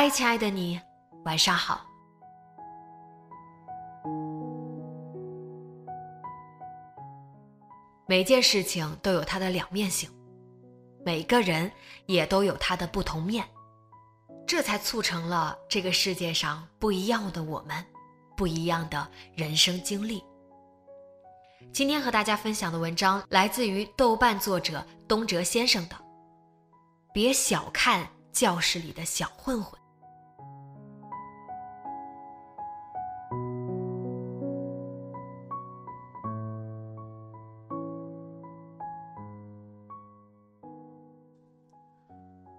嗨，亲爱的你，晚上好。每件事情都有它的两面性，每个人也都有他的不同面，这才促成了这个世界上不一样的我们，不一样的人生经历。今天和大家分享的文章来自于豆瓣作者东哲先生的，《别小看教室里的小混混》。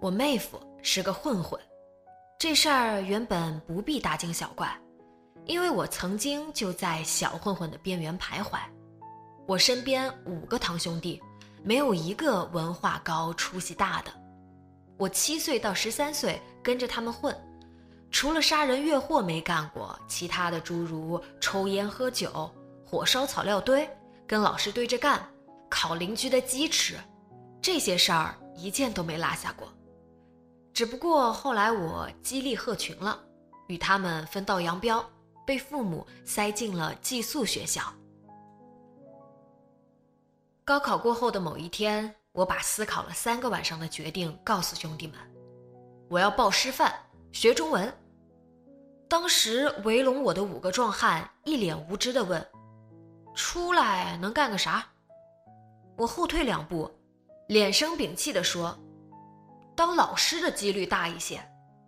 我妹夫是个混混，这事儿原本不必大惊小怪，因为我曾经就在小混混的边缘徘徊。我身边五个堂兄弟，没有一个文化高、出息大的。我七岁到十三岁跟着他们混，除了杀人越货没干过，其他的诸如抽烟喝酒、火烧草料堆、跟老师对着干、烤邻居的鸡吃，这些事儿一件都没落下过。只不过后来我激励鹤群了，与他们分道扬镳，被父母塞进了寄宿学校。高考过后的某一天，我把思考了三个晚上的决定告诉兄弟们：我要报师范，学中文。当时围拢我的五个壮汉一脸无知地问：“出来能干个啥？”我后退两步，脸生屏气地说。当老师的几率大一些，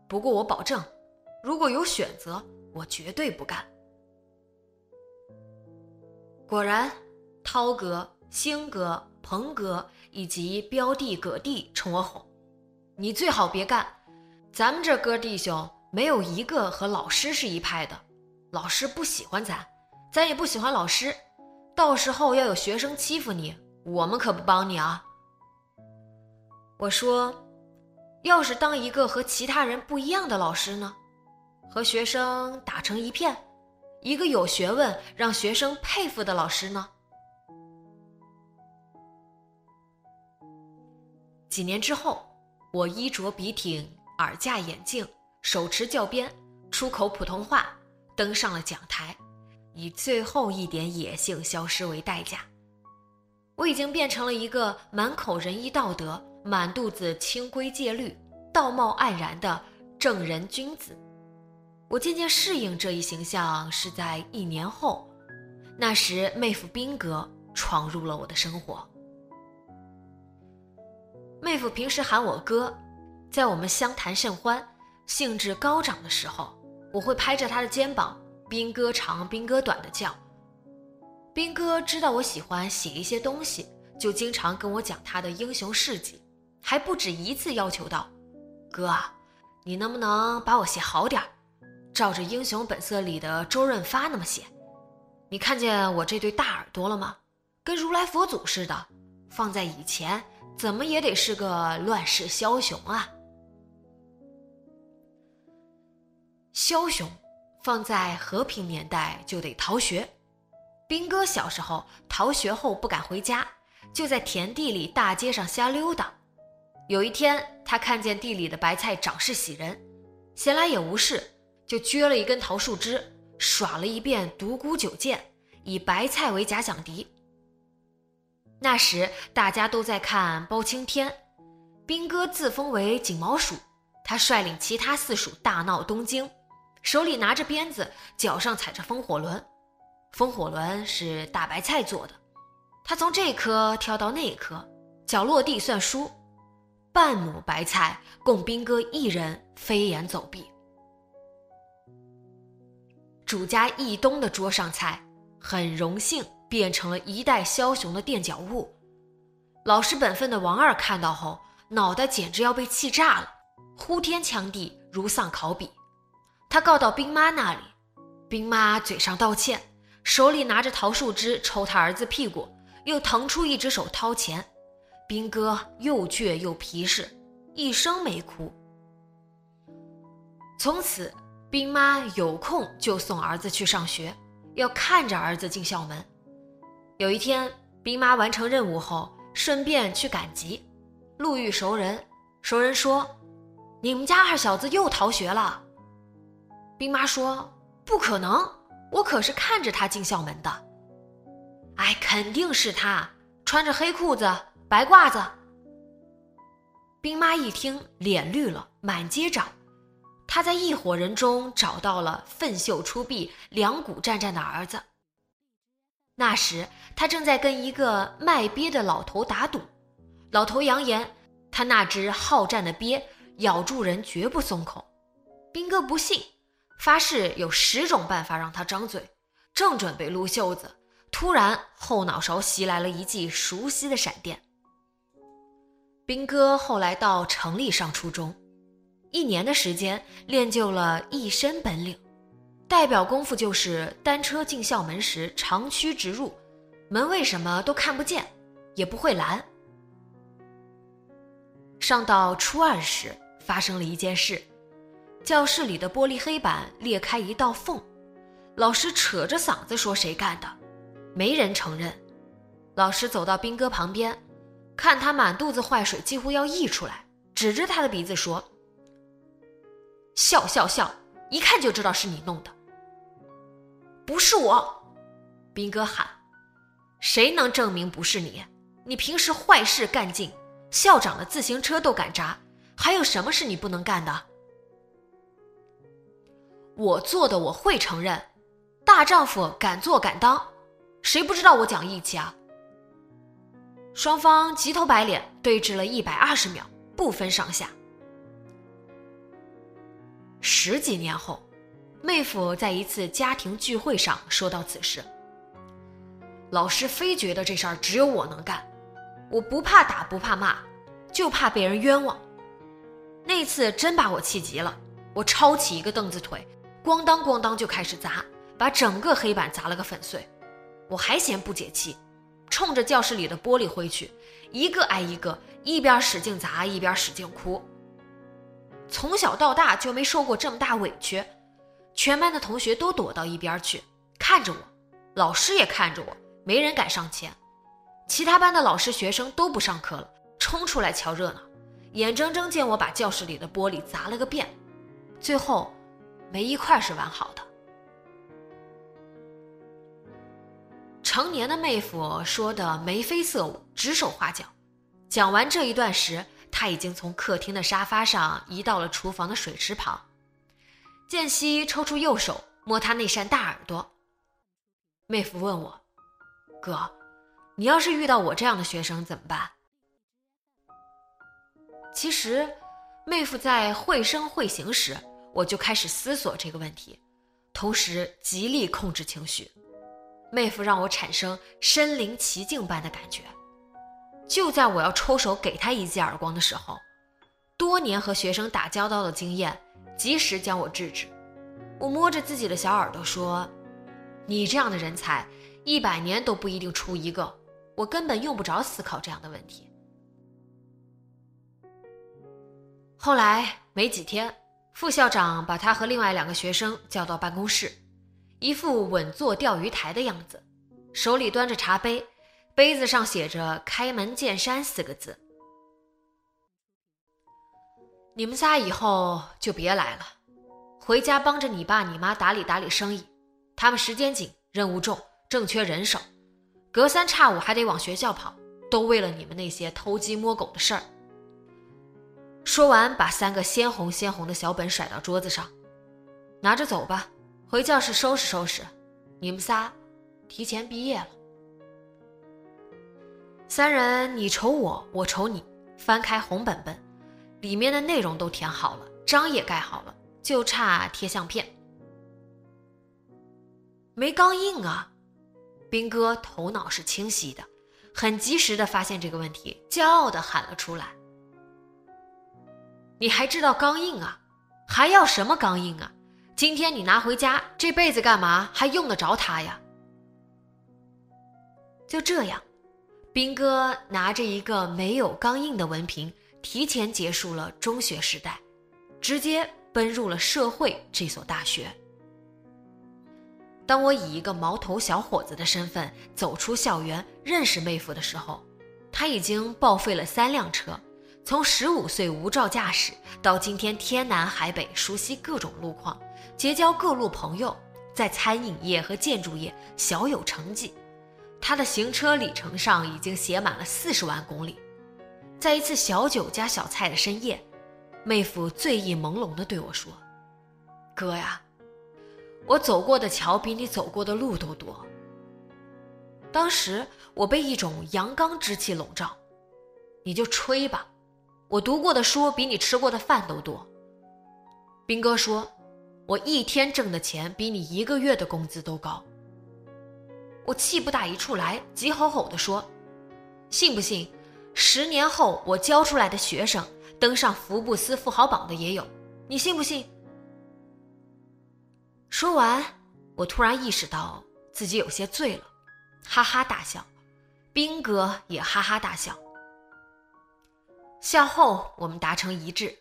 不过我保证，如果有选择，我绝对不干。果然，涛哥、星哥、鹏哥以及彪弟、葛弟冲我吼：“你最好别干！咱们这哥弟兄没有一个和老师是一派的，老师不喜欢咱，咱也不喜欢老师。到时候要有学生欺负你，我们可不帮你啊！”我说。要是当一个和其他人不一样的老师呢？和学生打成一片，一个有学问、让学生佩服的老师呢？几年之后，我衣着笔挺，耳架眼镜，手持教鞭，出口普通话，登上了讲台，以最后一点野性消失为代价。我已经变成了一个满口仁义道德。满肚子清规戒律、道貌岸然的正人君子，我渐渐适应这一形象是在一年后。那时，妹夫兵哥闯入了我的生活。妹夫平时喊我哥，在我们相谈甚欢、兴致高涨的时候，我会拍着他的肩膀，兵哥长、兵哥短的叫。兵哥知道我喜欢写一些东西，就经常跟我讲他的英雄事迹。还不止一次要求道：“哥，你能不能把我写好点儿，照着《英雄本色》里的周润发那么写？你看见我这对大耳朵了吗？跟如来佛祖似的，放在以前怎么也得是个乱世枭雄啊！枭雄放在和平年代就得逃学。兵哥小时候逃学后不敢回家，就在田地里、大街上瞎溜达。”有一天，他看见地里的白菜长势喜人，闲来也无事，就撅了一根桃树枝，耍了一遍独孤九剑，以白菜为假想敌。那时大家都在看包青天，兵哥自封为锦毛鼠，他率领其他四鼠大闹东京，手里拿着鞭子，脚上踩着风火轮。风火轮是大白菜做的，他从这棵跳到那棵，脚落地算输。半亩白菜供兵哥一人飞檐走壁。主家义东的桌上菜，很荣幸变成了一代枭雄的垫脚物。老实本分的王二看到后，脑袋简直要被气炸了，呼天抢地，如丧考妣。他告到兵妈那里，兵妈嘴上道歉，手里拿着桃树枝抽他儿子屁股，又腾出一只手掏钱。兵哥又倔又皮实，一声没哭。从此。兵妈有空就送儿子去上学，要看着儿子进校门。有一天，兵妈完成任务后，顺便去赶集，路遇熟人。熟人说：“你们家二小子又逃学了。”兵妈说：“不可能，我可是看着他进校门的。”哎，肯定是他，穿着黑裤子、白褂子。兵妈一听，脸绿了，满街找。他在一伙人中找到了奋袖出臂、两股战战的儿子。那时他正在跟一个卖鳖的老头打赌，老头扬言他那只好战的鳖咬住人绝不松口。兵哥不信，发誓有十种办法让他张嘴，正准备撸袖子，突然后脑勺袭来了一记熟悉的闪电。兵哥后来到城里上初中。一年的时间练就了一身本领，代表功夫就是单车进校门时长驱直入，门卫什么都看不见，也不会拦。上到初二时，发生了一件事，教室里的玻璃黑板裂开一道缝，老师扯着嗓子说：“谁干的？”没人承认。老师走到兵哥旁边，看他满肚子坏水，几乎要溢出来，指着他的鼻子说。笑笑笑，一看就知道是你弄的，不是我。兵哥喊：“谁能证明不是你？你平时坏事干尽，校长的自行车都敢砸，还有什么是你不能干的？”我做的我会承认，大丈夫敢做敢当，谁不知道我讲义气啊？双方急头白脸对峙了一百二十秒，不分上下。十几年后，妹夫在一次家庭聚会上说到此事。老师非觉得这事儿只有我能干，我不怕打不怕骂，就怕被人冤枉。那次真把我气急了，我抄起一个凳子腿，咣当咣当就开始砸，把整个黑板砸了个粉碎。我还嫌不解气，冲着教室里的玻璃挥去，一个挨一个，一边使劲砸一边使劲哭。从小到大就没受过这么大委屈，全班的同学都躲到一边去看着我，老师也看着我，没人敢上前。其他班的老师学生都不上课了，冲出来瞧热闹，眼睁睁见我把教室里的玻璃砸了个遍，最后没一块是完好的。成年的妹夫说的眉飞色舞，指手画脚，讲完这一段时。他已经从客厅的沙发上移到了厨房的水池旁。间隙抽出右手摸他那扇大耳朵。妹夫问我：“哥，你要是遇到我这样的学生怎么办？”其实，妹夫在绘声绘形时，我就开始思索这个问题，同时极力控制情绪。妹夫让我产生身临其境般的感觉。就在我要抽手给他一记耳光的时候，多年和学生打交道的经验及时将我制止。我摸着自己的小耳朵说：“你这样的人才，一百年都不一定出一个。我根本用不着思考这样的问题。”后来没几天，副校长把他和另外两个学生叫到办公室，一副稳坐钓鱼台的样子，手里端着茶杯。杯子上写着“开门见山”四个字。你们仨以后就别来了，回家帮着你爸你妈打理打理生意。他们时间紧，任务重，正缺人手，隔三差五还得往学校跑，都为了你们那些偷鸡摸狗的事儿。说完，把三个鲜红鲜红的小本甩到桌子上，拿着走吧，回教室收拾收拾。你们仨提前毕业了。三人你瞅我，我瞅你，翻开红本本，里面的内容都填好了，章也盖好了，就差贴相片。没钢印啊！兵哥头脑是清晰的，很及时的发现这个问题，骄傲的喊了出来。你还知道钢印啊？还要什么钢印啊？今天你拿回家，这辈子干嘛还用得着它呀？就这样，兵哥拿着一个没有钢印的文凭，提前结束了中学时代，直接奔入了社会这所大学。当我以一个毛头小伙子的身份走出校园，认识妹夫的时候，他已经报废了三辆车。从十五岁无照驾驶到今天天南海北熟悉各种路况，结交各路朋友，在餐饮业和建筑业小有成绩，他的行车里程上已经写满了四十万公里。在一次小酒加小菜的深夜，妹夫醉意朦胧地对我说：“哥呀，我走过的桥比你走过的路都多。”当时我被一种阳刚之气笼罩，你就吹吧。我读过的书比你吃过的饭都多。兵哥说：“我一天挣的钱比你一个月的工资都高。”我气不打一处来，急吼吼地说：“信不信？十年后我教出来的学生登上福布斯富豪榜的也有，你信不信？”说完，我突然意识到自己有些醉了，哈哈大笑。兵哥也哈哈大笑。校后，我们达成一致，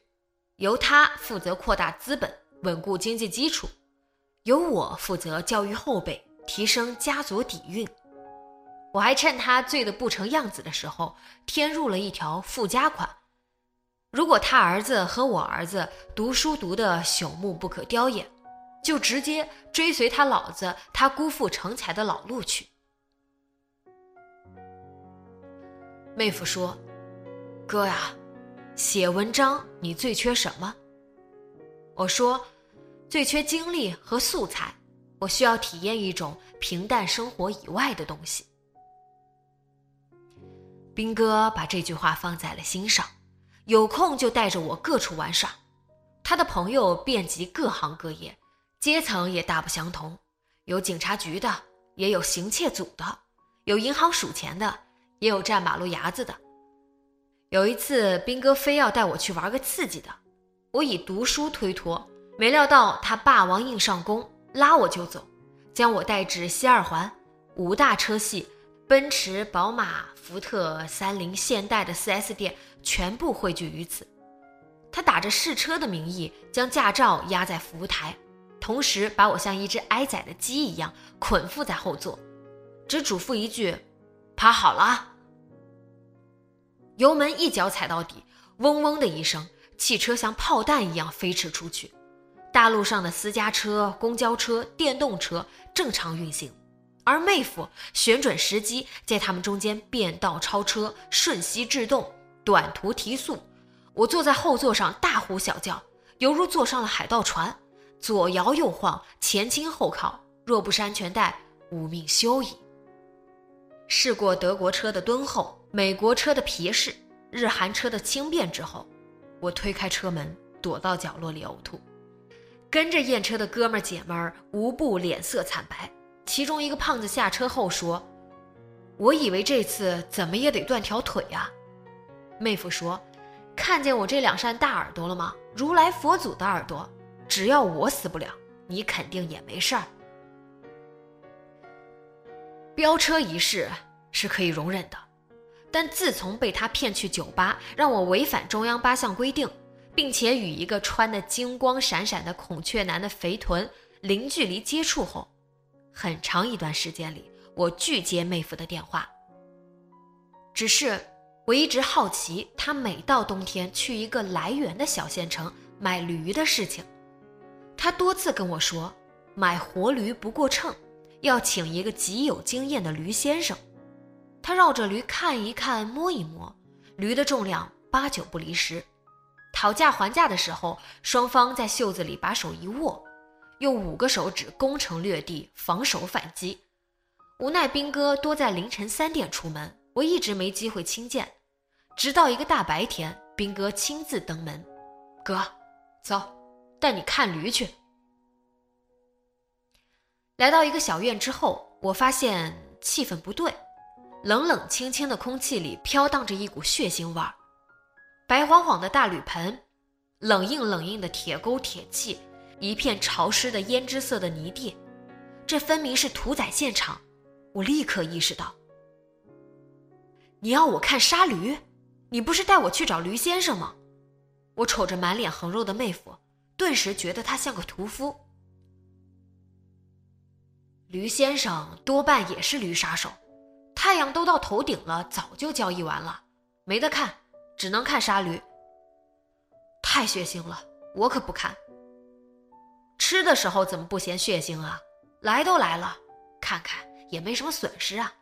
由他负责扩大资本，稳固经济基础；由我负责教育后辈，提升家族底蕴。我还趁他醉得不成样子的时候，添入了一条附加款：如果他儿子和我儿子读书读得朽木不可雕也，就直接追随他老子他姑父成才的老路去。妹夫说。哥呀，写文章你最缺什么？我说，最缺精力和素材。我需要体验一种平淡生活以外的东西。兵哥把这句话放在了心上，有空就带着我各处玩耍。他的朋友遍及各行各业，阶层也大不相同，有警察局的，也有行窃组的，有银行数钱的，也有站马路牙子的。有一次，兵哥非要带我去玩个刺激的，我以读书推脱，没料到他霸王硬上弓，拉我就走，将我带至西二环，五大车系，奔驰、宝马、福特、三菱、现代的 4S 店全部汇聚于此。他打着试车的名义，将驾照压在服务台，同时把我像一只挨宰的鸡一样捆缚在后座，只嘱咐一句：“趴好了。”油门一脚踩到底，嗡嗡的一声，汽车像炮弹一样飞驰出去。大路上的私家车、公交车、电动车正常运行，而妹夫旋转时机，在他们中间变道超车、瞬息制动、短途提速。我坐在后座上大呼小叫，犹如坐上了海盗船，左摇右晃，前倾后靠。若不是安全带，无命休矣。试过德国车的敦厚。美国车的皮实，日韩车的轻便之后，我推开车门，躲到角落里呕吐。跟着验车的哥们姐们儿无不脸色惨白。其中一个胖子下车后说：“我以为这次怎么也得断条腿呀。”妹夫说：“看见我这两扇大耳朵了吗？如来佛祖的耳朵，只要我死不了，你肯定也没事儿。”飙车一事是可以容忍的。但自从被他骗去酒吧，让我违反中央八项规定，并且与一个穿的金光闪闪的孔雀男的肥臀零距离接触后，很长一段时间里，我拒接妹夫的电话。只是我一直好奇他每到冬天去一个来源的小县城买驴的事情。他多次跟我说，买活驴不过秤，要请一个极有经验的驴先生。他绕着驴看一看，摸一摸，驴的重量八九不离十。讨价还价的时候，双方在袖子里把手一握，用五个手指攻城略地，防守反击。无奈兵哥多在凌晨三点出门，我一直没机会亲见。直到一个大白天，兵哥亲自登门：“哥，走，带你看驴去。”来到一个小院之后，我发现气氛不对，冷冷清清的空气里飘荡着一股血腥味儿。白晃晃的大铝盆，冷硬冷硬的铁钩铁器，一片潮湿的胭脂色的泥地，这分明是屠宰现场。我立刻意识到，你要我看杀驴，你不是带我去找驴先生吗？我瞅着满脸横肉的妹夫，顿时觉得他像个屠夫。驴先生多半也是驴杀手，太阳都到头顶了，早就交易完了，没得看，只能看杀驴。太血腥了，我可不看。吃的时候怎么不嫌血腥啊？来都来了，看看也没什么损失啊。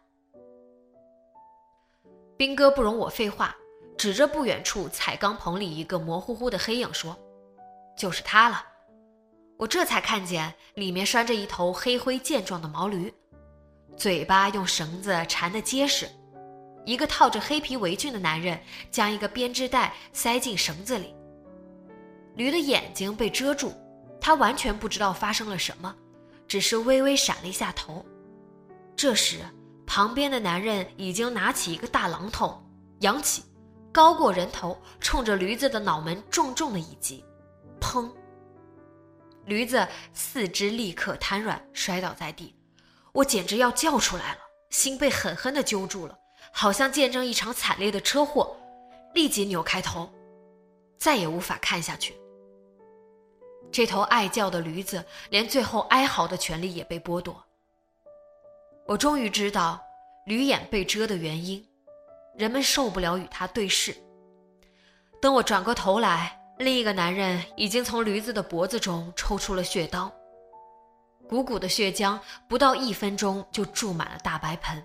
兵哥不容我废话，指着不远处彩钢棚里一个模糊糊的黑影说：“就是他了。”我这才看见里面拴着一头黑灰健壮的毛驴，嘴巴用绳子缠得结实。一个套着黑皮围裙的男人将一个编织袋塞进绳子里。驴的眼睛被遮住，他完全不知道发生了什么，只是微微闪了一下头。这时，旁边的男人已经拿起一个大榔头，扬起，高过人头，冲着驴子的脑门重重的一击，砰！驴子四肢立刻瘫软，摔倒在地。我简直要叫出来了，心被狠狠地揪住了，好像见证一场惨烈的车祸。立即扭开头，再也无法看下去。这头爱叫的驴子，连最后哀嚎的权利也被剥夺。我终于知道驴眼被遮的原因，人们受不了与它对视。等我转过头来。另一个男人已经从驴子的脖子中抽出了血刀，鼓鼓的血浆不到一分钟就注满了大白盆。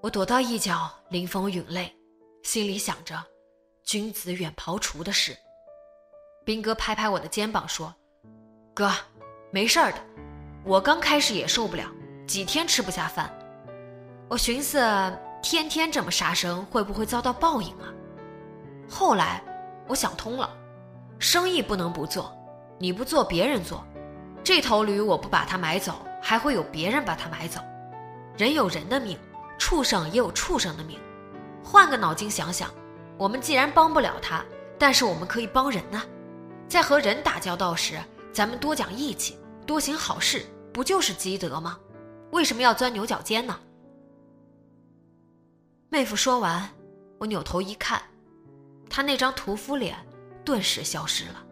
我躲到一角，临风允泪，心里想着“君子远庖厨”的事。兵哥拍拍我的肩膀说：“哥，没事的，我刚开始也受不了，几天吃不下饭。我寻思，天天这么杀生，会不会遭到报应啊？”后来，我想通了，生意不能不做，你不做别人做，这头驴我不把它买走，还会有别人把它买走。人有人的命，畜生也有畜生的命。换个脑筋想想，我们既然帮不了他，但是我们可以帮人呢。在和人打交道时，咱们多讲义气，多行好事，不就是积德吗？为什么要钻牛角尖呢？妹夫说完，我扭头一看。他那张屠夫脸顿时消失了。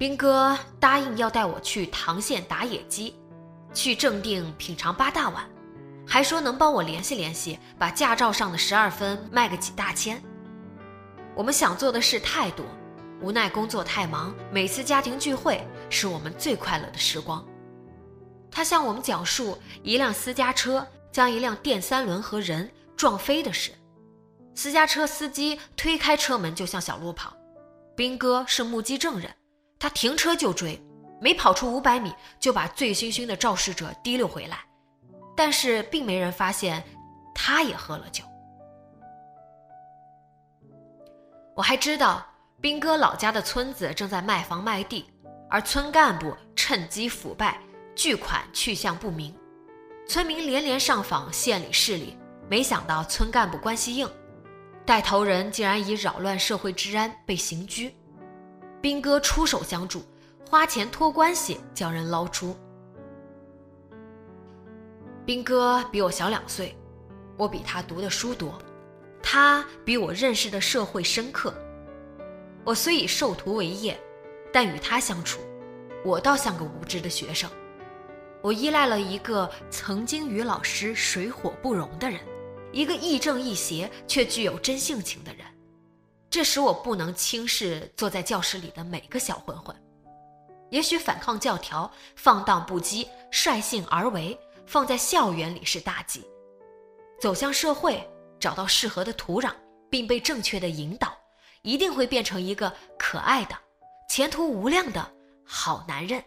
兵哥答应要带我去唐县打野鸡，去正定品尝八大碗，还说能帮我联系联系，把驾照上的十二分卖个几大千。我们想做的事太多，无奈工作太忙，每次家庭聚会是我们最快乐的时光。他向我们讲述一辆私家车将一辆电三轮和人。撞飞的事，私家车司机推开车门就向小路跑，兵哥是目击证人，他停车就追，没跑出五百米就把醉醺醺的肇事者提溜回来，但是并没人发现他也喝了酒。我还知道兵哥老家的村子正在卖房卖地，而村干部趁机腐败，巨款去向不明，村民连连上访县里市里。没想到村干部关系硬，带头人竟然以扰乱社会治安被刑拘，兵哥出手相助，花钱托关系将人捞出。兵哥比我小两岁，我比他读的书多，他比我认识的社会深刻。我虽以授徒为业，但与他相处，我倒像个无知的学生。我依赖了一个曾经与老师水火不容的人。一个亦正亦邪却具有真性情的人，这使我不能轻视坐在教室里的每个小混混。也许反抗教条、放荡不羁、率性而为，放在校园里是大忌；走向社会，找到适合的土壤，并被正确的引导，一定会变成一个可爱的、前途无量的好男人。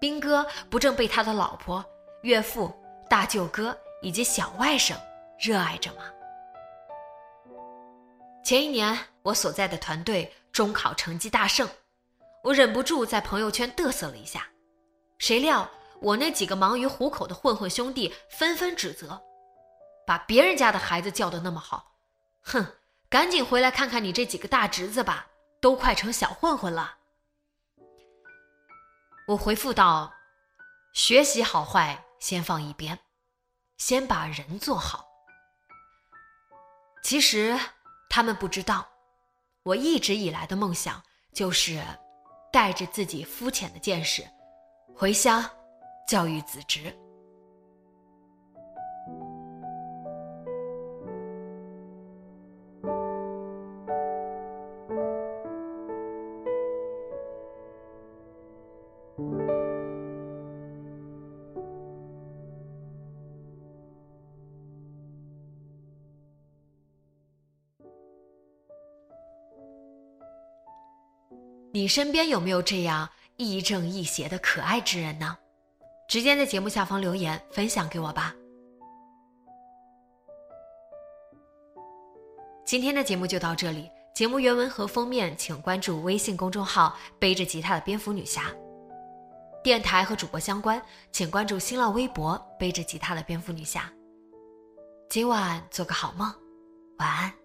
兵哥不正被他的老婆、岳父、大舅哥以及小外甥热爱着吗？前一年，我所在的团队中考成绩大胜，我忍不住在朋友圈嘚瑟了一下。谁料我那几个忙于糊口的混混兄弟纷纷指责：“把别人家的孩子教得那么好，哼，赶紧回来看看你这几个大侄子吧，都快成小混混了。”我回复道：“学习好坏先放一边，先把人做好。”其实他们不知道，我一直以来的梦想就是带着自己肤浅的见识。回乡，教育子侄。你身边有没有这样？亦正亦邪的可爱之人呢？直接在节目下方留言分享给我吧。今天的节目就到这里，节目原文和封面请关注微信公众号“背着吉他的蝙蝠女侠”。电台和主播相关，请关注新浪微博“背着吉他的蝙蝠女侠”。今晚做个好梦，晚安。